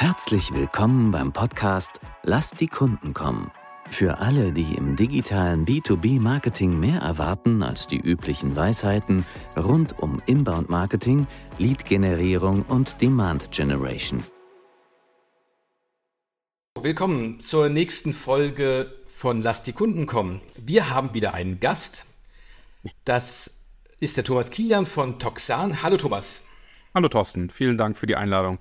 Herzlich willkommen beim Podcast Lass die Kunden kommen. Für alle, die im digitalen B2B-Marketing mehr erwarten als die üblichen Weisheiten rund um Inbound-Marketing, Lead-Generierung und Demand-Generation. Willkommen zur nächsten Folge von Lass die Kunden kommen. Wir haben wieder einen Gast. Das ist der Thomas Kilian von Toxan. Hallo Thomas. Hallo Thorsten, vielen Dank für die Einladung.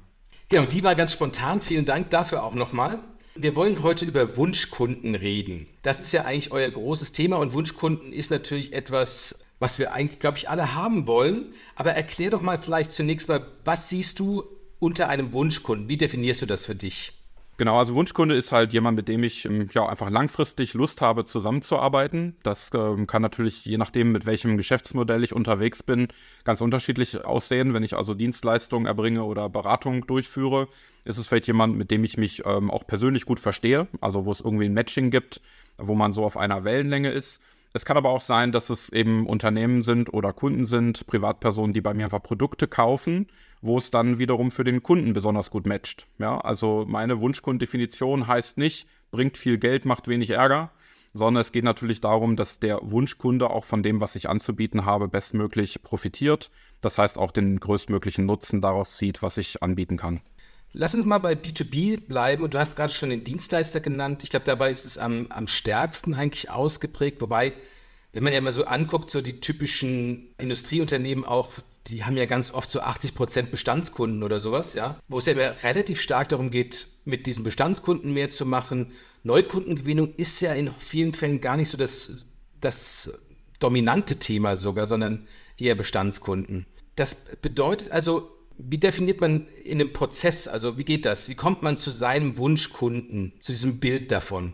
Genau, die war ganz spontan. Vielen Dank dafür auch nochmal. Wir wollen heute über Wunschkunden reden. Das ist ja eigentlich euer großes Thema und Wunschkunden ist natürlich etwas, was wir eigentlich, glaube ich, alle haben wollen. Aber erklär doch mal vielleicht zunächst mal, was siehst du unter einem Wunschkunden? Wie definierst du das für dich? Genau, also Wunschkunde ist halt jemand, mit dem ich ähm, ja einfach langfristig Lust habe, zusammenzuarbeiten. Das ähm, kann natürlich, je nachdem, mit welchem Geschäftsmodell ich unterwegs bin, ganz unterschiedlich aussehen. Wenn ich also Dienstleistungen erbringe oder Beratung durchführe, ist es vielleicht jemand, mit dem ich mich ähm, auch persönlich gut verstehe, also wo es irgendwie ein Matching gibt, wo man so auf einer Wellenlänge ist. Es kann aber auch sein, dass es eben Unternehmen sind oder Kunden sind, Privatpersonen, die bei mir einfach Produkte kaufen, wo es dann wiederum für den Kunden besonders gut matcht. Ja, also meine Wunschkundendefinition heißt nicht, bringt viel Geld, macht wenig Ärger, sondern es geht natürlich darum, dass der Wunschkunde auch von dem, was ich anzubieten habe, bestmöglich profitiert. Das heißt auch den größtmöglichen Nutzen daraus zieht, was ich anbieten kann. Lass uns mal bei B2B bleiben und du hast gerade schon den Dienstleister genannt. Ich glaube, dabei ist es am, am stärksten eigentlich ausgeprägt, wobei, wenn man ja mal so anguckt, so die typischen Industrieunternehmen auch, die haben ja ganz oft so 80 Prozent Bestandskunden oder sowas, ja, wo es ja relativ stark darum geht, mit diesen Bestandskunden mehr zu machen. Neukundengewinnung ist ja in vielen Fällen gar nicht so das, das dominante Thema sogar, sondern eher Bestandskunden. Das bedeutet also, wie definiert man in einem Prozess, also wie geht das? Wie kommt man zu seinem Wunschkunden, zu diesem Bild davon?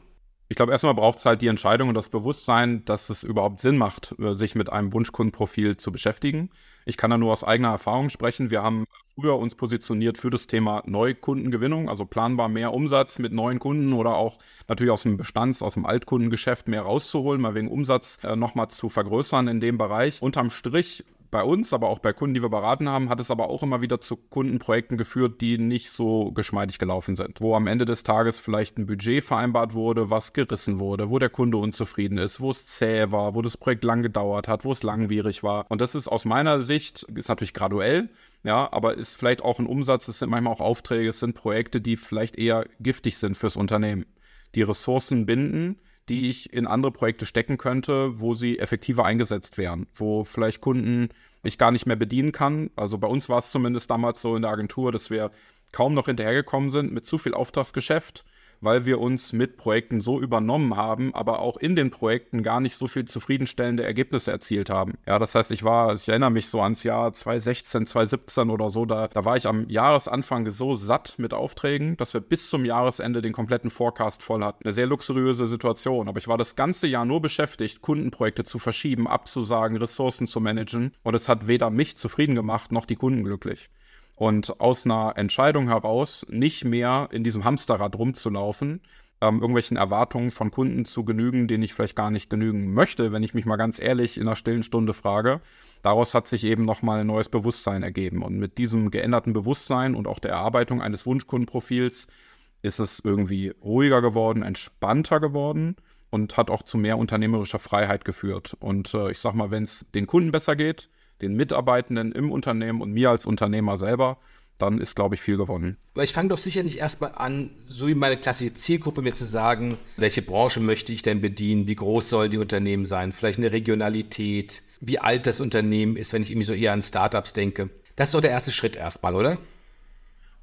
Ich glaube, erstmal braucht es halt die Entscheidung und das Bewusstsein, dass es überhaupt Sinn macht, äh, sich mit einem Wunschkundenprofil zu beschäftigen. Ich kann da nur aus eigener Erfahrung sprechen. Wir haben früher uns positioniert für das Thema Neukundengewinnung, also planbar mehr Umsatz mit neuen Kunden oder auch natürlich aus dem Bestands-, aus dem Altkundengeschäft mehr rauszuholen, mal wegen Umsatz äh, nochmal zu vergrößern in dem Bereich. Unterm Strich bei uns, aber auch bei Kunden, die wir beraten haben, hat es aber auch immer wieder zu Kundenprojekten geführt, die nicht so geschmeidig gelaufen sind. Wo am Ende des Tages vielleicht ein Budget vereinbart wurde, was gerissen wurde, wo der Kunde unzufrieden ist, wo es zäh war, wo das Projekt lang gedauert hat, wo es langwierig war. Und das ist aus meiner Sicht, ist natürlich graduell, ja, aber ist vielleicht auch ein Umsatz, es sind manchmal auch Aufträge, es sind Projekte, die vielleicht eher giftig sind fürs Unternehmen. Die Ressourcen binden, die ich in andere Projekte stecken könnte, wo sie effektiver eingesetzt wären, wo vielleicht Kunden ich gar nicht mehr bedienen kann. Also bei uns war es zumindest damals so in der Agentur, dass wir kaum noch hinterhergekommen sind mit zu viel Auftragsgeschäft weil wir uns mit Projekten so übernommen haben, aber auch in den Projekten gar nicht so viel zufriedenstellende Ergebnisse erzielt haben. Ja, das heißt, ich war, ich erinnere mich so ans Jahr 2016, 2017 oder so, da, da war ich am Jahresanfang so satt mit Aufträgen, dass wir bis zum Jahresende den kompletten Forecast voll hatten. Eine sehr luxuriöse Situation, aber ich war das ganze Jahr nur beschäftigt, Kundenprojekte zu verschieben, abzusagen, Ressourcen zu managen und es hat weder mich zufrieden gemacht noch die Kunden glücklich. Und aus einer Entscheidung heraus, nicht mehr in diesem Hamsterrad rumzulaufen, ähm, irgendwelchen Erwartungen von Kunden zu genügen, denen ich vielleicht gar nicht genügen möchte, wenn ich mich mal ganz ehrlich in einer stillen Stunde frage. Daraus hat sich eben nochmal ein neues Bewusstsein ergeben. Und mit diesem geänderten Bewusstsein und auch der Erarbeitung eines Wunschkundenprofils ist es irgendwie ruhiger geworden, entspannter geworden und hat auch zu mehr unternehmerischer Freiheit geführt. Und äh, ich sag mal, wenn es den Kunden besser geht, den Mitarbeitenden im Unternehmen und mir als Unternehmer selber, dann ist, glaube ich, viel gewonnen. Aber ich fange doch sicher nicht erstmal an, so wie meine klassische Zielgruppe mir zu sagen, welche Branche möchte ich denn bedienen, wie groß sollen die Unternehmen sein, vielleicht eine Regionalität, wie alt das Unternehmen ist, wenn ich irgendwie so eher an Startups denke. Das ist doch der erste Schritt erstmal, oder?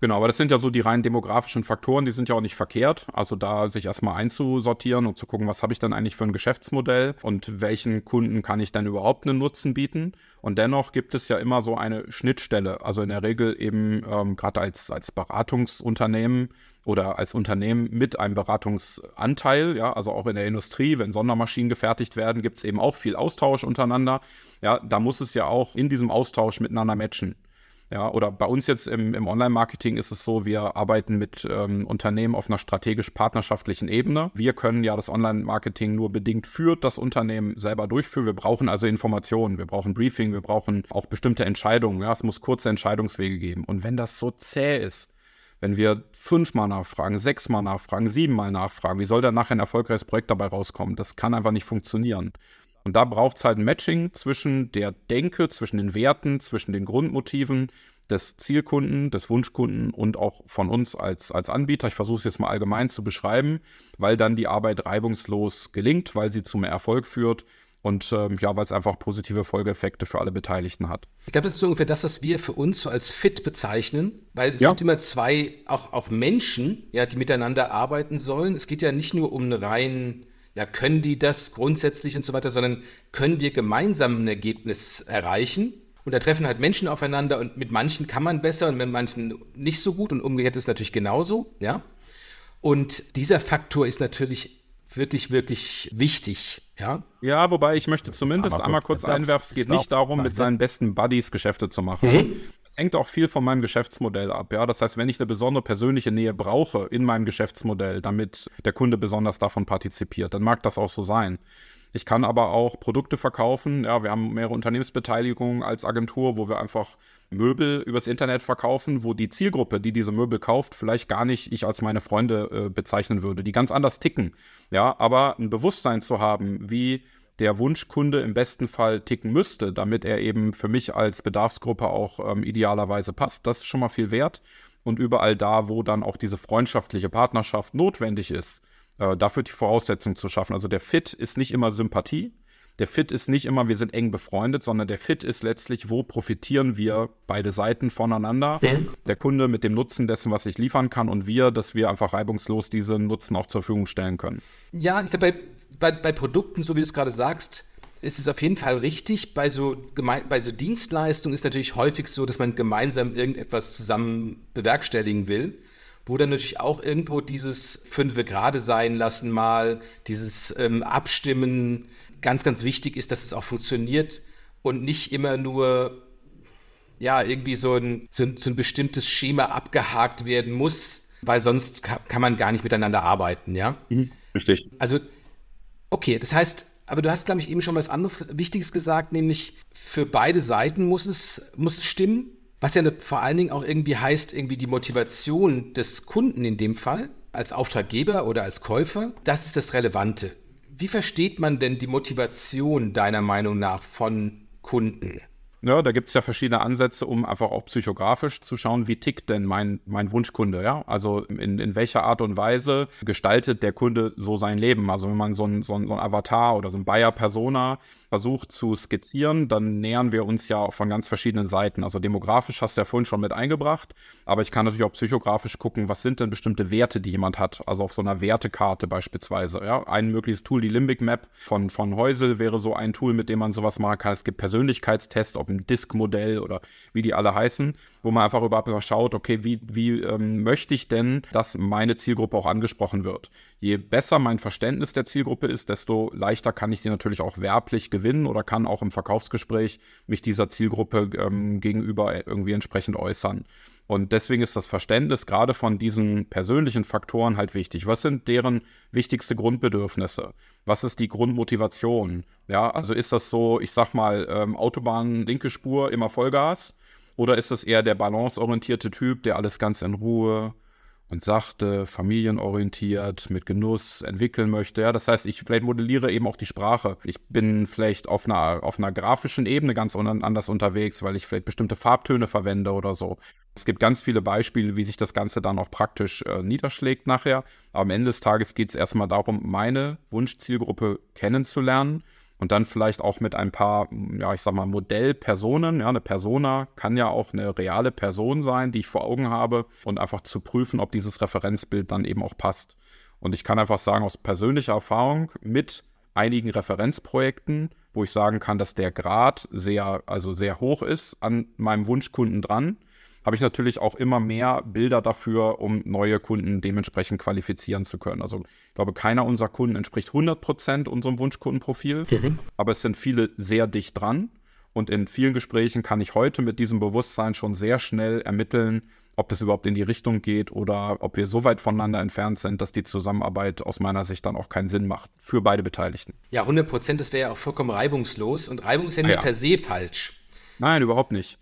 Genau, aber das sind ja so die rein demografischen Faktoren, die sind ja auch nicht verkehrt. Also da sich erstmal einzusortieren und zu gucken, was habe ich dann eigentlich für ein Geschäftsmodell und welchen Kunden kann ich dann überhaupt einen Nutzen bieten. Und dennoch gibt es ja immer so eine Schnittstelle. Also in der Regel eben ähm, gerade als, als Beratungsunternehmen oder als Unternehmen mit einem Beratungsanteil, ja, also auch in der Industrie, wenn Sondermaschinen gefertigt werden, gibt es eben auch viel Austausch untereinander. Ja, da muss es ja auch in diesem Austausch miteinander matchen. Ja, oder bei uns jetzt im, im Online-Marketing ist es so, wir arbeiten mit ähm, Unternehmen auf einer strategisch-partnerschaftlichen Ebene. Wir können ja das Online-Marketing nur bedingt für das Unternehmen selber durchführen. Wir brauchen also Informationen, wir brauchen Briefing, wir brauchen auch bestimmte Entscheidungen. Ja, es muss kurze Entscheidungswege geben. Und wenn das so zäh ist, Wenn wir fünfmal nachfragen, sechsmal nachfragen, siebenmal nachfragen, wie soll dann nachher ein erfolgreiches Projekt dabei rauskommen? Das kann einfach nicht funktionieren. Und da braucht es halt ein Matching zwischen der Denke, zwischen den Werten, zwischen den Grundmotiven des Zielkunden, des Wunschkunden und auch von uns als, als Anbieter. Ich versuche es jetzt mal allgemein zu beschreiben, weil dann die Arbeit reibungslos gelingt, weil sie zum Erfolg führt und ähm, ja, weil es einfach positive Folgeeffekte für alle Beteiligten hat. Ich glaube, das ist so ungefähr das, was wir für uns so als fit bezeichnen, weil es ja. sind immer zwei, auch, auch Menschen, ja, die miteinander arbeiten sollen. Es geht ja nicht nur um einen reinen ja, können die das grundsätzlich und so weiter, sondern können wir gemeinsam ein Ergebnis erreichen? Und da treffen halt Menschen aufeinander und mit manchen kann man besser und mit manchen nicht so gut und umgekehrt ist natürlich genauso, ja. Und dieser Faktor ist natürlich wirklich, wirklich wichtig, ja. Ja, wobei ich möchte zumindest einmal kurz einwerfen, es geht nicht darum, mit seinen besten Buddies Geschäfte zu machen. Mhm hängt auch viel von meinem Geschäftsmodell ab. Ja? Das heißt, wenn ich eine besondere persönliche Nähe brauche in meinem Geschäftsmodell, damit der Kunde besonders davon partizipiert, dann mag das auch so sein. Ich kann aber auch Produkte verkaufen. Ja, wir haben mehrere Unternehmensbeteiligungen als Agentur, wo wir einfach Möbel übers Internet verkaufen, wo die Zielgruppe, die diese Möbel kauft, vielleicht gar nicht ich als meine Freunde äh, bezeichnen würde, die ganz anders ticken. Ja, aber ein Bewusstsein zu haben, wie der Wunschkunde im besten Fall ticken müsste, damit er eben für mich als Bedarfsgruppe auch ähm, idealerweise passt. Das ist schon mal viel wert. Und überall da, wo dann auch diese freundschaftliche Partnerschaft notwendig ist, äh, dafür die Voraussetzung zu schaffen. Also der Fit ist nicht immer Sympathie. Der Fit ist nicht immer, wir sind eng befreundet, sondern der Fit ist letztlich, wo profitieren wir beide Seiten voneinander. Mhm. Der Kunde mit dem Nutzen dessen, was ich liefern kann und wir, dass wir einfach reibungslos diesen Nutzen auch zur Verfügung stellen können. Ja, ich glaube, bei bei, bei Produkten, so wie du es gerade sagst, ist es auf jeden Fall richtig. Bei so, bei so Dienstleistungen ist natürlich häufig so, dass man gemeinsam irgendetwas zusammen bewerkstelligen will, wo dann natürlich auch irgendwo dieses Fünfe gerade sein lassen mal, dieses ähm, Abstimmen ganz, ganz wichtig ist, dass es auch funktioniert und nicht immer nur ja, irgendwie so ein, so ein, so ein bestimmtes Schema abgehakt werden muss, weil sonst kann, kann man gar nicht miteinander arbeiten, ja? Mhm, richtig. Also Okay, das heißt, aber du hast, glaube ich, eben schon was anderes Wichtiges gesagt, nämlich für beide Seiten muss es, muss es stimmen. Was ja vor allen Dingen auch irgendwie heißt, irgendwie die Motivation des Kunden in dem Fall, als Auftraggeber oder als Käufer, das ist das Relevante. Wie versteht man denn die Motivation deiner Meinung nach von Kunden? Ja, da gibt es ja verschiedene Ansätze, um einfach auch psychografisch zu schauen, wie tickt denn mein, mein Wunschkunde, ja? Also in, in welcher Art und Weise gestaltet der Kunde so sein Leben? Also wenn man so ein, so ein, so ein Avatar oder so ein Buyer-Persona versucht zu skizzieren, dann nähern wir uns ja auch von ganz verschiedenen Seiten. Also demografisch hast du ja vorhin schon mit eingebracht, aber ich kann natürlich auch psychografisch gucken, was sind denn bestimmte Werte, die jemand hat. Also auf so einer Wertekarte beispielsweise. Ja? Ein mögliches Tool, die Limbic Map von, von Heusel wäre so ein Tool, mit dem man sowas machen kann. Es gibt Persönlichkeitstests, ob ein Disk-Modell oder wie die alle heißen, wo man einfach überhaupt mal schaut, okay, wie, wie ähm, möchte ich denn, dass meine Zielgruppe auch angesprochen wird? Je besser mein Verständnis der Zielgruppe ist, desto leichter kann ich sie natürlich auch werblich gewinnen gewinnen oder kann auch im Verkaufsgespräch mich dieser Zielgruppe ähm, gegenüber irgendwie entsprechend äußern. Und deswegen ist das Verständnis gerade von diesen persönlichen Faktoren halt wichtig. Was sind deren wichtigste Grundbedürfnisse? Was ist die Grundmotivation? Ja, also ist das so, ich sag mal, ähm, Autobahn, linke Spur, immer Vollgas? Oder ist es eher der balanceorientierte Typ, der alles ganz in Ruhe, und sachte, familienorientiert, mit Genuss entwickeln möchte. Ja, das heißt, ich vielleicht modelliere eben auch die Sprache. Ich bin vielleicht auf einer, auf einer grafischen Ebene ganz anders unterwegs, weil ich vielleicht bestimmte Farbtöne verwende oder so. Es gibt ganz viele Beispiele, wie sich das Ganze dann auch praktisch äh, niederschlägt nachher. Aber am Ende des Tages geht es erstmal darum, meine Wunschzielgruppe kennenzulernen und dann vielleicht auch mit ein paar, ja, ich sag mal, Modellpersonen. Ja, eine Persona kann ja auch eine reale Person sein, die ich vor Augen habe und einfach zu prüfen, ob dieses Referenzbild dann eben auch passt. Und ich kann einfach sagen, aus persönlicher Erfahrung mit einigen Referenzprojekten, wo ich sagen kann, dass der Grad sehr, also sehr hoch ist an meinem Wunschkunden dran, habe ich natürlich auch immer mehr Bilder dafür, um neue Kunden dementsprechend qualifizieren zu können. Also ich glaube, keiner unserer Kunden entspricht 100% unserem Wunschkundenprofil, mhm. aber es sind viele sehr dicht dran. Und in vielen Gesprächen kann ich heute mit diesem Bewusstsein schon sehr schnell ermitteln, ob das überhaupt in die Richtung geht oder ob wir so weit voneinander entfernt sind, dass die Zusammenarbeit aus meiner Sicht dann auch keinen Sinn macht für beide Beteiligten. Ja, 100 Prozent, das wäre ja auch vollkommen reibungslos und Reibung ist ja nicht ja. per se falsch. Nein, überhaupt nicht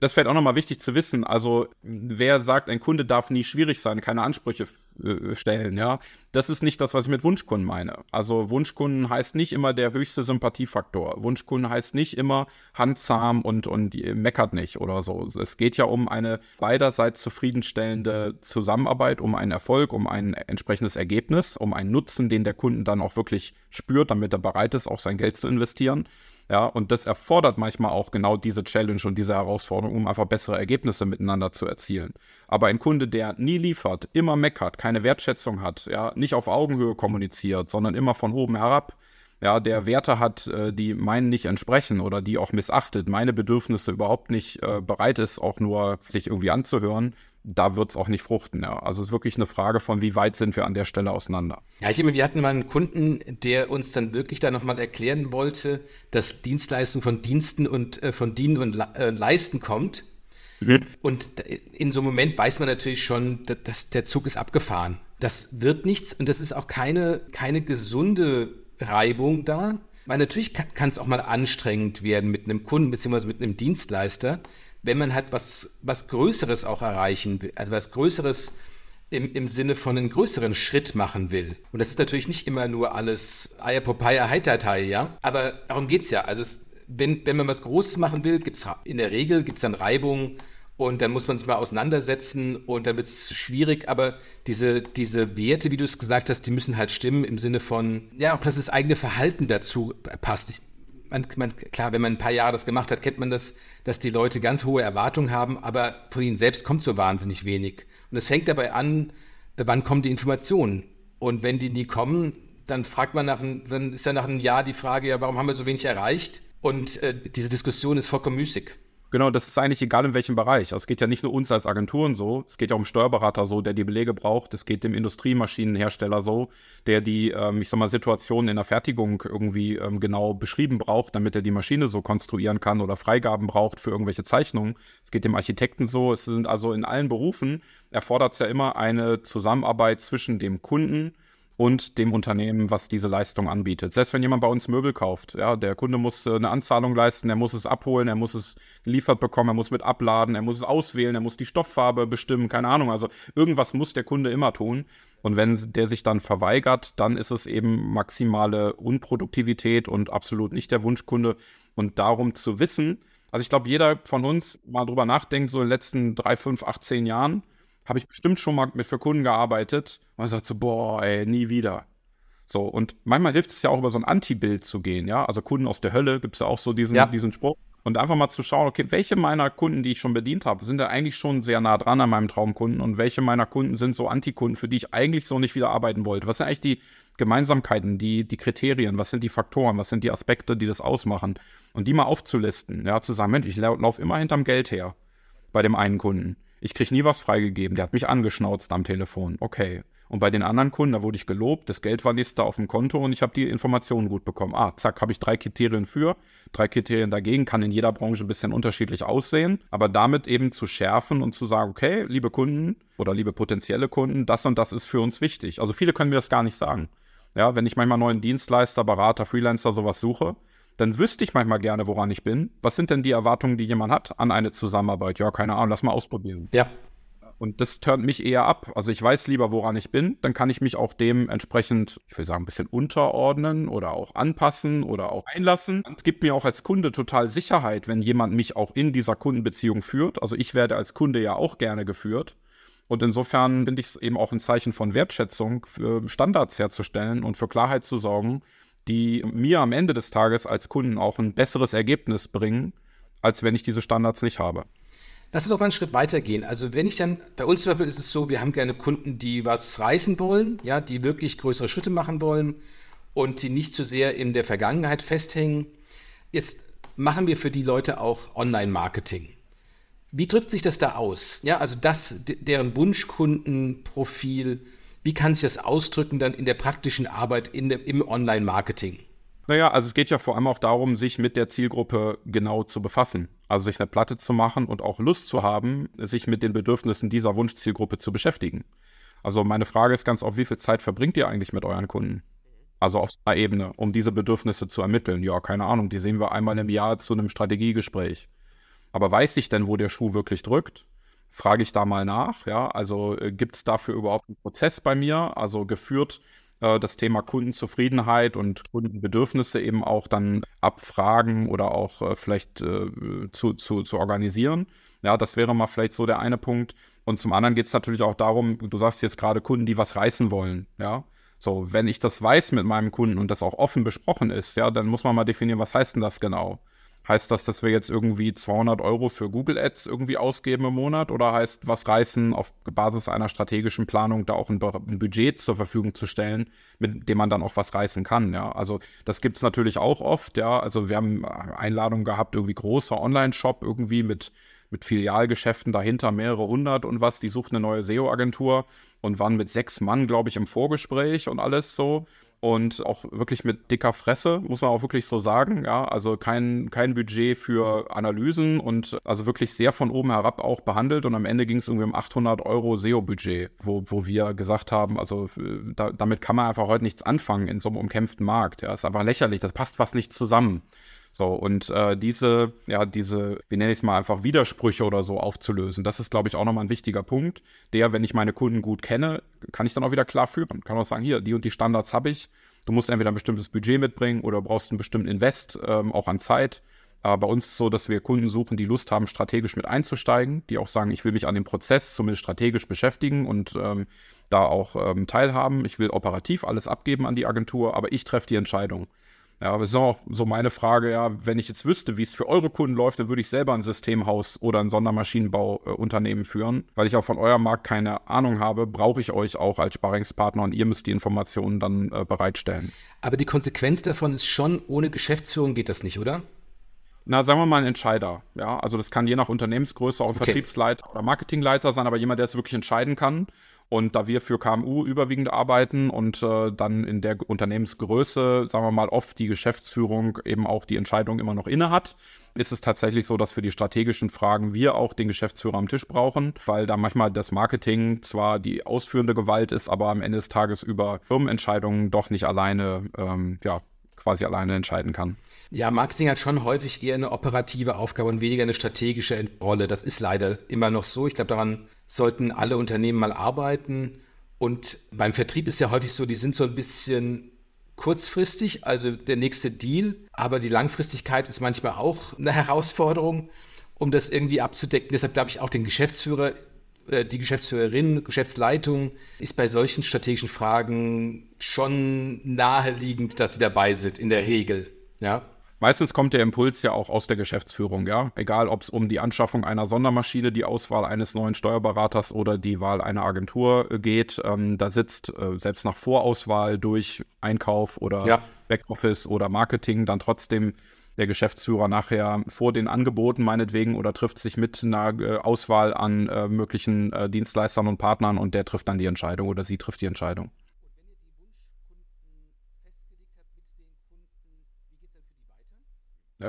Das fällt auch nochmal wichtig zu wissen. Also, wer sagt, ein Kunde darf nie schwierig sein, keine Ansprüche äh, stellen, ja, das ist nicht das, was ich mit Wunschkunden meine. Also, Wunschkunden heißt nicht immer der höchste Sympathiefaktor. Wunschkunden heißt nicht immer handzahm und, und meckert nicht oder so. Es geht ja um eine beiderseits zufriedenstellende Zusammenarbeit, um einen Erfolg, um ein entsprechendes Ergebnis, um einen Nutzen, den der Kunden dann auch wirklich spürt, damit er bereit ist, auch sein Geld zu investieren. Ja, und das erfordert manchmal auch genau diese Challenge und diese Herausforderung, um einfach bessere Ergebnisse miteinander zu erzielen. Aber ein Kunde, der nie liefert, immer meckert, keine Wertschätzung hat, ja, nicht auf Augenhöhe kommuniziert, sondern immer von oben herab, ja, der Werte hat, äh, die meinen nicht entsprechen oder die auch missachtet, meine Bedürfnisse überhaupt nicht äh, bereit ist, auch nur sich irgendwie anzuhören, da wird es auch nicht fruchten. Ja. Also es ist wirklich eine Frage von, wie weit sind wir an der Stelle auseinander. Ja, ich meine, wir hatten mal einen Kunden, der uns dann wirklich da nochmal erklären wollte, dass Dienstleistung von Diensten und äh, von Dienen und äh, Leisten kommt. Mhm. Und in so einem Moment weiß man natürlich schon, dass, dass der Zug ist abgefahren. Das wird nichts und das ist auch keine, keine gesunde Reibung da. Weil natürlich kann es auch mal anstrengend werden mit einem Kunden bzw. mit einem Dienstleister, wenn man halt was, was Größeres auch erreichen will, also was Größeres im, im Sinne von einem größeren Schritt machen will. Und das ist natürlich nicht immer nur alles Eier Popeye, Heitertei, ja. Aber darum geht es ja. Also es, wenn, wenn man was Großes machen will, gibt es in der Regel gibt's dann Reibung und dann muss man sich mal auseinandersetzen und dann wird es schwierig, aber diese, diese Werte, wie du es gesagt hast, die müssen halt stimmen im Sinne von, ja, auch dass das eigene Verhalten dazu passt. Ich, man, man, klar, wenn man ein paar Jahre das gemacht hat, kennt man das, dass die Leute ganz hohe Erwartungen haben, aber von ihnen selbst kommt so wahnsinnig wenig. Und es fängt dabei an, äh, wann kommen die Informationen? Und wenn die nie kommen, dann fragt man nach, dann ist ja nach einem Jahr die Frage, ja, warum haben wir so wenig erreicht? Und äh, diese Diskussion ist vollkommen müßig. Genau, das ist eigentlich egal in welchem Bereich. Also es geht ja nicht nur uns als Agenturen so, es geht ja um Steuerberater so, der die Belege braucht, es geht dem Industriemaschinenhersteller so, der die, ähm, ich sag mal, Situation in der Fertigung irgendwie ähm, genau beschrieben braucht, damit er die Maschine so konstruieren kann oder Freigaben braucht für irgendwelche Zeichnungen. Es geht dem Architekten so. Es sind also in allen Berufen erfordert es ja immer eine Zusammenarbeit zwischen dem Kunden, und dem Unternehmen, was diese Leistung anbietet. Selbst wenn jemand bei uns Möbel kauft, ja, der Kunde muss äh, eine Anzahlung leisten, er muss es abholen, er muss es geliefert bekommen, er muss mit abladen, er muss es auswählen, er muss die Stofffarbe bestimmen, keine Ahnung. Also irgendwas muss der Kunde immer tun. Und wenn der sich dann verweigert, dann ist es eben maximale Unproduktivität und absolut nicht der Wunschkunde. Und darum zu wissen, also ich glaube, jeder von uns mal drüber nachdenkt, so in den letzten drei, fünf, acht, zehn Jahren, habe ich bestimmt schon mal mit für Kunden gearbeitet und sagt so, boah, ey, nie wieder. So, und manchmal hilft es ja auch über so ein Anti-Bild zu gehen, ja. Also Kunden aus der Hölle gibt es ja auch so diesen, ja. diesen Spruch. Und einfach mal zu schauen, okay, welche meiner Kunden, die ich schon bedient habe, sind da eigentlich schon sehr nah dran an meinem Traumkunden und welche meiner Kunden sind so Antikunden, für die ich eigentlich so nicht wieder arbeiten wollte. Was sind eigentlich die Gemeinsamkeiten, die, die Kriterien, was sind die Faktoren, was sind die Aspekte, die das ausmachen? Und die mal aufzulisten, ja, zu sagen, Mensch, ich laufe immer hinterm Geld her bei dem einen Kunden. Ich kriege nie was freigegeben. Der hat mich angeschnauzt am Telefon. Okay. Und bei den anderen Kunden, da wurde ich gelobt, das Geld war nächster auf dem Konto und ich habe die Informationen gut bekommen. Ah, zack, habe ich drei Kriterien für, drei Kriterien dagegen, kann in jeder Branche ein bisschen unterschiedlich aussehen, aber damit eben zu schärfen und zu sagen, okay, liebe Kunden oder liebe potenzielle Kunden, das und das ist für uns wichtig. Also viele können mir das gar nicht sagen. Ja, wenn ich manchmal neuen Dienstleister, Berater, Freelancer sowas suche, dann wüsste ich manchmal gerne, woran ich bin. Was sind denn die Erwartungen, die jemand hat an eine Zusammenarbeit? Ja, keine Ahnung, lass mal ausprobieren. Ja. Und das turnt mich eher ab. Also ich weiß lieber, woran ich bin. Dann kann ich mich auch dementsprechend, ich will sagen, ein bisschen unterordnen oder auch anpassen oder auch einlassen. Es gibt mir auch als Kunde total Sicherheit, wenn jemand mich auch in dieser Kundenbeziehung führt. Also ich werde als Kunde ja auch gerne geführt. Und insofern finde ich es eben auch ein Zeichen von Wertschätzung, für Standards herzustellen und für Klarheit zu sorgen, die mir am Ende des Tages als Kunden auch ein besseres Ergebnis bringen, als wenn ich diese Standards nicht habe. Lass uns doch mal einen Schritt weiter gehen. Also wenn ich dann, bei uns zum Beispiel ist es so, wir haben gerne Kunden, die was reißen wollen, ja, die wirklich größere Schritte machen wollen und die nicht zu so sehr in der Vergangenheit festhängen. Jetzt machen wir für die Leute auch Online-Marketing. Wie drückt sich das da aus? Ja, also das, deren Wunschkundenprofil, wie kann sich das ausdrücken dann in der praktischen Arbeit in der, im Online-Marketing? Naja, also es geht ja vor allem auch darum, sich mit der Zielgruppe genau zu befassen. Also sich eine Platte zu machen und auch Lust zu haben, sich mit den Bedürfnissen dieser Wunschzielgruppe zu beschäftigen. Also meine Frage ist ganz oft, wie viel Zeit verbringt ihr eigentlich mit euren Kunden? Also auf einer Ebene, um diese Bedürfnisse zu ermitteln. Ja, keine Ahnung, die sehen wir einmal im Jahr zu einem Strategiegespräch. Aber weiß ich denn, wo der Schuh wirklich drückt? Frage ich da mal nach, ja? Also äh, gibt es dafür überhaupt einen Prozess bei mir? Also geführt äh, das Thema Kundenzufriedenheit und Kundenbedürfnisse eben auch dann abfragen oder auch äh, vielleicht äh, zu, zu, zu organisieren. Ja, das wäre mal vielleicht so der eine Punkt. Und zum anderen geht es natürlich auch darum, du sagst jetzt gerade Kunden, die was reißen wollen, ja. So, wenn ich das weiß mit meinem Kunden und das auch offen besprochen ist, ja, dann muss man mal definieren, was heißt denn das genau? Heißt das, dass wir jetzt irgendwie 200 Euro für Google Ads irgendwie ausgeben im Monat oder heißt was reißen, auf Basis einer strategischen Planung da auch ein, ein Budget zur Verfügung zu stellen, mit dem man dann auch was reißen kann, ja? Also das gibt es natürlich auch oft, ja. Also wir haben Einladungen gehabt, irgendwie großer Online-Shop irgendwie mit mit Filialgeschäften dahinter, mehrere hundert und was. Die suchten eine neue SEO-Agentur und waren mit sechs Mann, glaube ich, im Vorgespräch und alles so. Und auch wirklich mit dicker Fresse, muss man auch wirklich so sagen. Ja, also kein, kein Budget für Analysen und also wirklich sehr von oben herab auch behandelt. Und am Ende ging es irgendwie um 800 Euro SEO-Budget, wo, wo wir gesagt haben, also da, damit kann man einfach heute nichts anfangen in so einem umkämpften Markt. Ja, ist einfach lächerlich, das passt fast nicht zusammen. So, und äh, diese, ja, diese, wie nenne ich es mal, einfach Widersprüche oder so aufzulösen, das ist, glaube ich, auch nochmal ein wichtiger Punkt, der, wenn ich meine Kunden gut kenne, kann ich dann auch wieder klar führen. Kann auch sagen, hier, die und die Standards habe ich. Du musst entweder ein bestimmtes Budget mitbringen oder brauchst einen bestimmten Invest, ähm, auch an Zeit. Aber bei uns ist es so, dass wir Kunden suchen, die Lust haben, strategisch mit einzusteigen, die auch sagen, ich will mich an dem Prozess zumindest strategisch beschäftigen und ähm, da auch ähm, teilhaben. Ich will operativ alles abgeben an die Agentur, aber ich treffe die Entscheidung. Ja, aber es ist auch so meine Frage, ja, wenn ich jetzt wüsste, wie es für eure Kunden läuft, dann würde ich selber ein Systemhaus oder ein Sondermaschinenbauunternehmen äh, führen. Weil ich auch von eurem Markt keine Ahnung habe, brauche ich euch auch als Sparingspartner und ihr müsst die Informationen dann äh, bereitstellen. Aber die Konsequenz davon ist schon, ohne Geschäftsführung geht das nicht, oder? Na, sagen wir mal ein Entscheider. Ja, also das kann je nach Unternehmensgröße auch ein okay. Vertriebsleiter oder Marketingleiter sein, aber jemand, der es wirklich entscheiden kann und da wir für KMU überwiegend arbeiten und äh, dann in der Unternehmensgröße, sagen wir mal, oft die Geschäftsführung eben auch die Entscheidung immer noch inne hat, ist es tatsächlich so, dass für die strategischen Fragen wir auch den Geschäftsführer am Tisch brauchen, weil da manchmal das Marketing zwar die ausführende Gewalt ist, aber am Ende des Tages über Firmenentscheidungen doch nicht alleine, ähm, ja, quasi alleine entscheiden kann. Ja, Marketing hat schon häufig eher eine operative Aufgabe und weniger eine strategische Rolle. Das ist leider immer noch so. Ich glaube, daran sollten alle Unternehmen mal arbeiten. Und beim Vertrieb ist ja häufig so, die sind so ein bisschen kurzfristig, also der nächste Deal, aber die Langfristigkeit ist manchmal auch eine Herausforderung, um das irgendwie abzudecken. Deshalb glaube ich auch den Geschäftsführer, äh, die Geschäftsführerin, Geschäftsleitung ist bei solchen strategischen Fragen schon naheliegend, dass sie dabei sind, in der Regel. Ja. Meistens kommt der Impuls ja auch aus der Geschäftsführung, ja. Egal, ob es um die Anschaffung einer Sondermaschine, die Auswahl eines neuen Steuerberaters oder die Wahl einer Agentur äh, geht. Ähm, da sitzt äh, selbst nach Vorauswahl durch Einkauf oder ja. Backoffice oder Marketing dann trotzdem der Geschäftsführer nachher vor den Angeboten meinetwegen oder trifft sich mit einer äh, Auswahl an äh, möglichen äh, Dienstleistern und Partnern und der trifft dann die Entscheidung oder sie trifft die Entscheidung.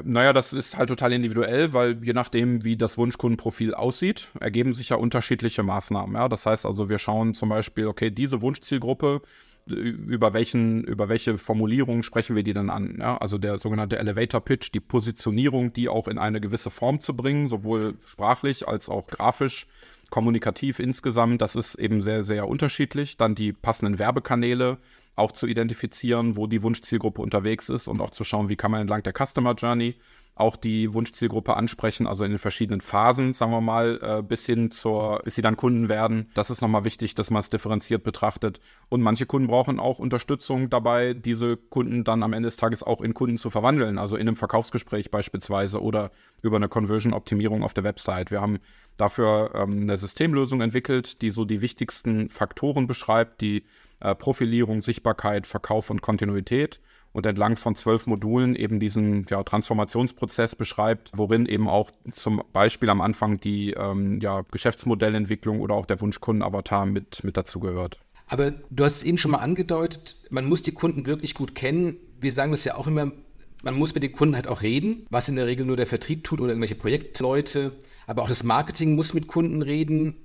Naja, das ist halt total individuell, weil je nachdem, wie das Wunschkundenprofil aussieht, ergeben sich ja unterschiedliche Maßnahmen. Ja? Das heißt also, wir schauen zum Beispiel, okay, diese Wunschzielgruppe, über, welchen, über welche Formulierungen sprechen wir die dann an? Ja? Also der sogenannte Elevator Pitch, die Positionierung, die auch in eine gewisse Form zu bringen, sowohl sprachlich als auch grafisch, kommunikativ insgesamt, das ist eben sehr, sehr unterschiedlich. Dann die passenden Werbekanäle, auch zu identifizieren, wo die Wunschzielgruppe unterwegs ist und auch zu schauen, wie kann man entlang der Customer Journey auch die Wunschzielgruppe ansprechen, also in den verschiedenen Phasen, sagen wir mal, äh, bis hin zur, bis sie dann Kunden werden. Das ist nochmal wichtig, dass man es differenziert betrachtet. Und manche Kunden brauchen auch Unterstützung dabei, diese Kunden dann am Ende des Tages auch in Kunden zu verwandeln, also in einem Verkaufsgespräch beispielsweise oder über eine Conversion-Optimierung auf der Website. Wir haben dafür ähm, eine Systemlösung entwickelt, die so die wichtigsten Faktoren beschreibt, die äh, Profilierung, Sichtbarkeit, Verkauf und Kontinuität und entlang von zwölf Modulen eben diesen ja, Transformationsprozess beschreibt, worin eben auch zum Beispiel am Anfang die ähm, ja, Geschäftsmodellentwicklung oder auch der Wunschkundenavatar mit, mit dazu gehört. Aber du hast es eben schon mal angedeutet, man muss die Kunden wirklich gut kennen. Wir sagen das ja auch immer, man muss mit den Kunden halt auch reden, was in der Regel nur der Vertrieb tut oder irgendwelche Projektleute. Aber auch das Marketing muss mit Kunden reden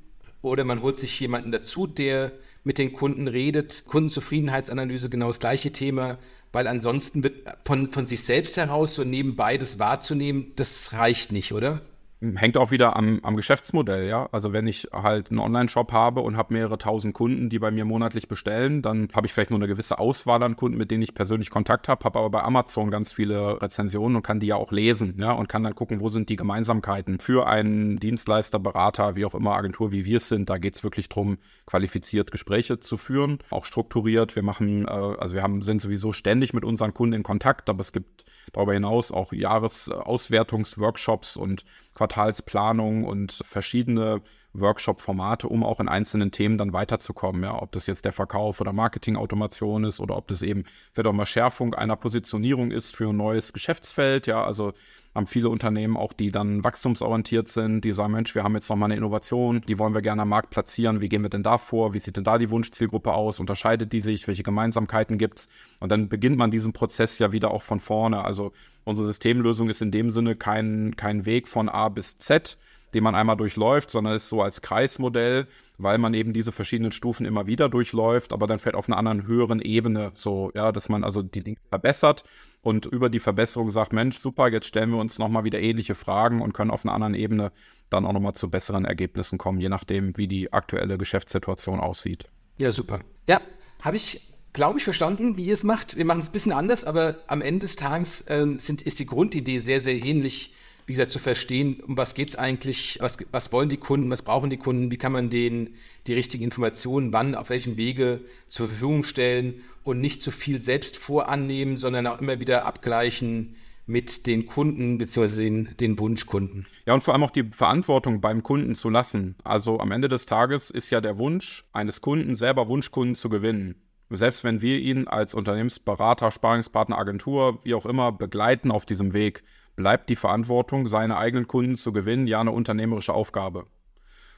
oder man holt sich jemanden dazu, der mit den Kunden redet. Kundenzufriedenheitsanalyse, genau das gleiche Thema, weil ansonsten wird von, von sich selbst heraus so nebenbei das wahrzunehmen, das reicht nicht, oder? Hängt auch wieder am, am, Geschäftsmodell, ja. Also wenn ich halt einen Online-Shop habe und habe mehrere tausend Kunden, die bei mir monatlich bestellen, dann habe ich vielleicht nur eine gewisse Auswahl an Kunden, mit denen ich persönlich Kontakt habe, habe aber bei Amazon ganz viele Rezensionen und kann die ja auch lesen, ja, und kann dann gucken, wo sind die Gemeinsamkeiten. Für einen Dienstleister, Berater, wie auch immer, Agentur, wie wir es sind, da geht es wirklich darum, qualifiziert Gespräche zu führen, auch strukturiert. Wir machen, äh, also wir haben, sind sowieso ständig mit unseren Kunden in Kontakt, aber es gibt darüber hinaus auch Jahresauswertungsworkshops und Quartalsplanung und verschiedene Workshop-Formate, um auch in einzelnen Themen dann weiterzukommen. Ja, ob das jetzt der Verkauf oder Marketing-Automation ist oder ob das eben vielleicht auch mal Schärfung einer Positionierung ist für ein neues Geschäftsfeld. Ja, also haben viele Unternehmen auch, die dann wachstumsorientiert sind, die sagen, Mensch, wir haben jetzt nochmal eine Innovation, die wollen wir gerne am Markt platzieren, wie gehen wir denn da vor, wie sieht denn da die Wunschzielgruppe aus, unterscheidet die sich, welche Gemeinsamkeiten gibt es und dann beginnt man diesen Prozess ja wieder auch von vorne. Also unsere Systemlösung ist in dem Sinne kein, kein Weg von A bis Z, den man einmal durchläuft, sondern ist so als Kreismodell, weil man eben diese verschiedenen Stufen immer wieder durchläuft, aber dann fällt auf einer anderen höheren Ebene so, ja, dass man also die Dinge verbessert und über die Verbesserung sagt, Mensch, super, jetzt stellen wir uns nochmal wieder ähnliche Fragen und können auf einer anderen Ebene dann auch nochmal zu besseren Ergebnissen kommen, je nachdem, wie die aktuelle Geschäftssituation aussieht. Ja, super. Ja, habe ich, glaube ich, verstanden, wie ihr es macht. Wir machen es ein bisschen anders, aber am Ende des Tages ähm, sind, ist die Grundidee sehr, sehr ähnlich wie gesagt, zu verstehen, um was geht es eigentlich, was, was wollen die Kunden, was brauchen die Kunden, wie kann man denen die richtigen Informationen, wann, auf welchem Wege zur Verfügung stellen und nicht zu viel selbst vorannehmen, sondern auch immer wieder abgleichen mit den Kunden bzw. Den, den Wunschkunden. Ja, und vor allem auch die Verantwortung beim Kunden zu lassen. Also am Ende des Tages ist ja der Wunsch eines Kunden, selber Wunschkunden zu gewinnen. Selbst wenn wir ihn als Unternehmensberater, Sparingspartner, Agentur, wie auch immer, begleiten auf diesem Weg, bleibt die Verantwortung, seine eigenen Kunden zu gewinnen, ja eine unternehmerische Aufgabe.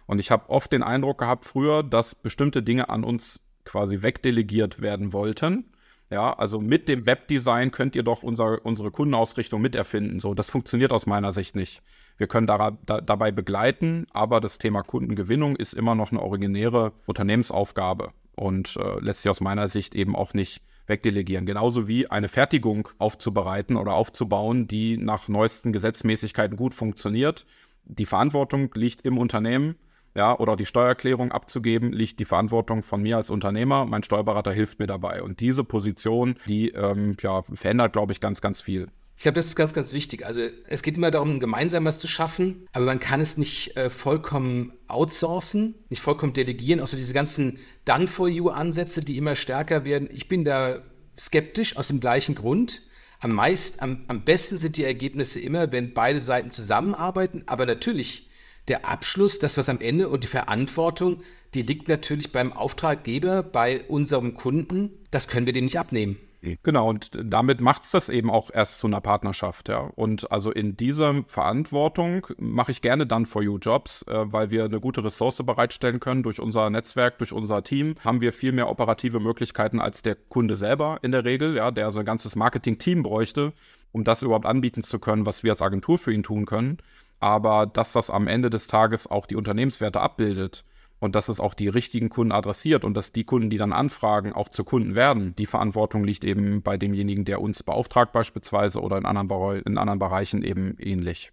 Und ich habe oft den Eindruck gehabt früher, dass bestimmte Dinge an uns quasi wegdelegiert werden wollten. Ja, also mit dem Webdesign könnt ihr doch unser, unsere Kundenausrichtung miterfinden. So, das funktioniert aus meiner Sicht nicht. Wir können da, da, dabei begleiten, aber das Thema Kundengewinnung ist immer noch eine originäre Unternehmensaufgabe und äh, lässt sich aus meiner Sicht eben auch nicht wegdelegieren. Genauso wie eine Fertigung aufzubereiten oder aufzubauen, die nach neuesten Gesetzmäßigkeiten gut funktioniert. Die Verantwortung liegt im Unternehmen. Ja, oder die Steuererklärung abzugeben, liegt die Verantwortung von mir als Unternehmer. Mein Steuerberater hilft mir dabei. Und diese Position, die ähm, ja, verändert, glaube ich, ganz, ganz viel. Ich glaube, das ist ganz, ganz wichtig. Also es geht immer darum, gemeinsam was zu schaffen, aber man kann es nicht äh, vollkommen outsourcen, nicht vollkommen delegieren. Auch diese ganzen Done-for-You-Ansätze, die immer stärker werden. Ich bin da skeptisch aus dem gleichen Grund. Am, meist, am, am besten sind die Ergebnisse immer, wenn beide Seiten zusammenarbeiten. Aber natürlich, der Abschluss, das was am Ende und die Verantwortung, die liegt natürlich beim Auftraggeber, bei unserem Kunden. Das können wir dem nicht abnehmen. Genau, und damit macht es das eben auch erst zu einer Partnerschaft, ja. Und also in dieser Verantwortung mache ich gerne dann for you Jobs, äh, weil wir eine gute Ressource bereitstellen können durch unser Netzwerk, durch unser Team, haben wir viel mehr operative Möglichkeiten als der Kunde selber in der Regel, ja, der so ein ganzes Marketing-Team bräuchte, um das überhaupt anbieten zu können, was wir als Agentur für ihn tun können. Aber dass das am Ende des Tages auch die Unternehmenswerte abbildet, und dass es auch die richtigen Kunden adressiert und dass die Kunden, die dann anfragen, auch zu Kunden werden. Die Verantwortung liegt eben bei demjenigen, der uns beauftragt beispielsweise oder in anderen, in anderen Bereichen eben ähnlich.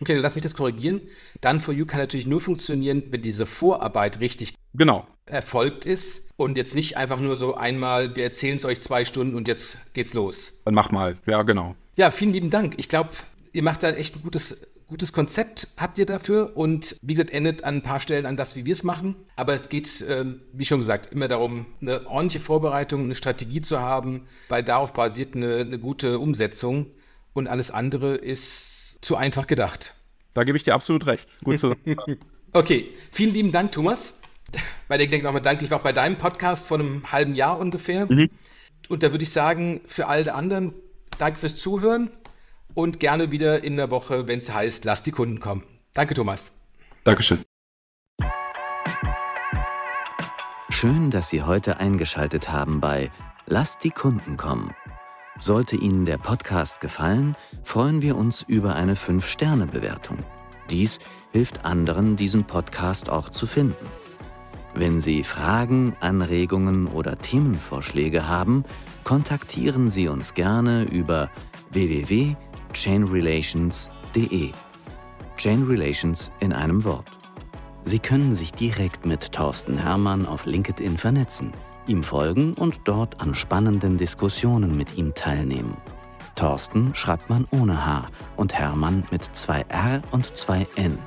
Okay, dann lass mich das korrigieren. Done for You kann natürlich nur funktionieren, wenn diese Vorarbeit richtig genau. erfolgt ist und jetzt nicht einfach nur so einmal, wir erzählen es euch zwei Stunden und jetzt geht's los. Dann mach mal, ja, genau. Ja, vielen lieben Dank. Ich glaube, ihr macht da echt ein gutes gutes Konzept habt ihr dafür und wie gesagt, endet an ein paar Stellen an das, wie wir es machen. Aber es geht, ähm, wie schon gesagt, immer darum, eine ordentliche Vorbereitung, eine Strategie zu haben, weil darauf basiert eine, eine gute Umsetzung und alles andere ist zu einfach gedacht. Da gebe ich dir absolut recht. Gut zusammengefasst. okay, vielen lieben Dank, Thomas. Bei der Gelegenheit nochmal danke. Ich war auch bei deinem Podcast vor einem halben Jahr ungefähr. Mhm. Und da würde ich sagen, für alle anderen, danke fürs Zuhören und gerne wieder in der Woche, wenn es heißt, lass die Kunden kommen. Danke, Thomas. Dankeschön. Schön, dass Sie heute eingeschaltet haben bei Lass die Kunden kommen. Sollte Ihnen der Podcast gefallen, freuen wir uns über eine 5-Sterne-Bewertung. Dies hilft anderen, diesen Podcast auch zu finden. Wenn Sie Fragen, Anregungen oder Themenvorschläge haben, kontaktieren Sie uns gerne über www chainrelations.de. Chain Relations in einem Wort. Sie können sich direkt mit Thorsten Hermann auf LinkedIn vernetzen, ihm folgen und dort an spannenden Diskussionen mit ihm teilnehmen. Thorsten schreibt man ohne H und Hermann mit zwei R und zwei N.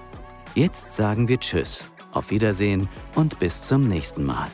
Jetzt sagen wir Tschüss, auf Wiedersehen und bis zum nächsten Mal.